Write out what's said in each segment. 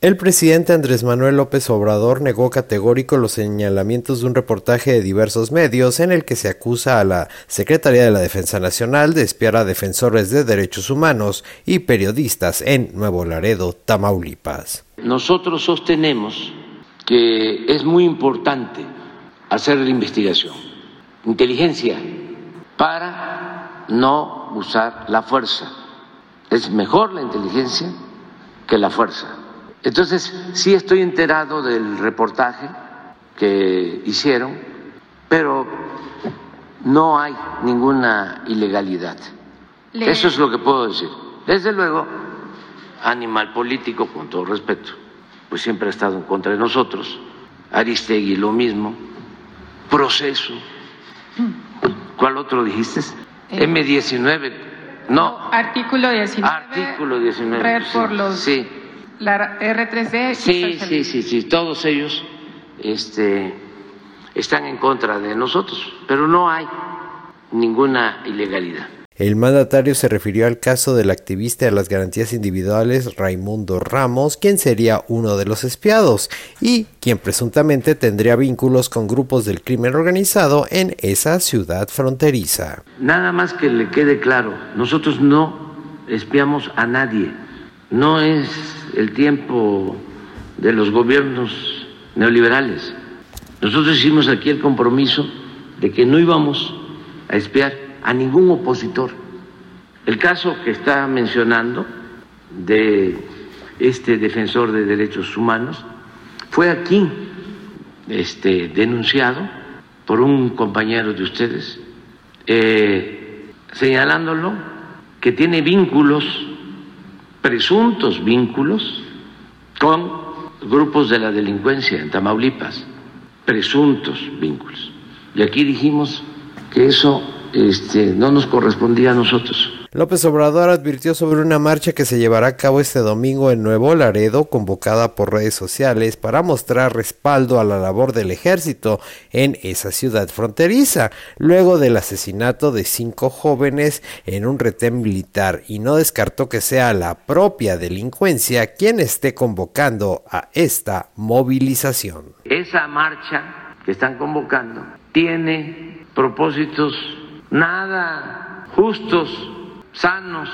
El presidente Andrés Manuel López Obrador negó categórico los señalamientos de un reportaje de diversos medios en el que se acusa a la Secretaría de la Defensa Nacional de espiar a defensores de derechos humanos y periodistas en Nuevo Laredo, Tamaulipas. Nosotros sostenemos que es muy importante hacer la investigación, inteligencia, para no usar la fuerza. Es mejor la inteligencia que la fuerza entonces, sí estoy enterado del reportaje que hicieron, pero no hay ninguna ilegalidad. Eso es lo que puedo decir. Desde luego, animal político, con todo respeto, pues siempre ha estado en contra de nosotros. Aristegui lo mismo. Proceso. ¿Cuál otro dijiste? Eh, M19. No. Artículo 19. Artículo 19. por los sí la R3D. Sí, sí, sí, sí, todos ellos este, están en contra de nosotros, pero no hay ninguna ilegalidad. El mandatario se refirió al caso del activista de las garantías individuales Raimundo Ramos, quien sería uno de los espiados y quien presuntamente tendría vínculos con grupos del crimen organizado en esa ciudad fronteriza. Nada más que le quede claro, nosotros no espiamos a nadie, no es el tiempo de los gobiernos neoliberales. Nosotros hicimos aquí el compromiso de que no íbamos a espiar a ningún opositor. El caso que está mencionando de este defensor de derechos humanos fue aquí este, denunciado por un compañero de ustedes, eh, señalándolo que tiene vínculos presuntos vínculos con grupos de la delincuencia en Tamaulipas, presuntos vínculos. Y aquí dijimos que eso este, no nos correspondía a nosotros. López Obrador advirtió sobre una marcha que se llevará a cabo este domingo en Nuevo Laredo, convocada por redes sociales para mostrar respaldo a la labor del ejército en esa ciudad fronteriza, luego del asesinato de cinco jóvenes en un retén militar, y no descartó que sea la propia delincuencia quien esté convocando a esta movilización. Esa marcha que están convocando tiene propósitos nada justos sanos,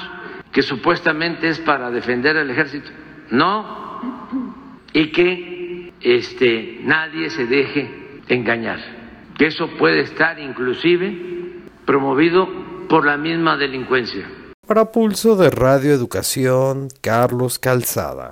que supuestamente es para defender al ejército. No, y que este, nadie se deje engañar, que eso puede estar inclusive promovido por la misma delincuencia. Para Pulso de Radio Educación, Carlos Calzada.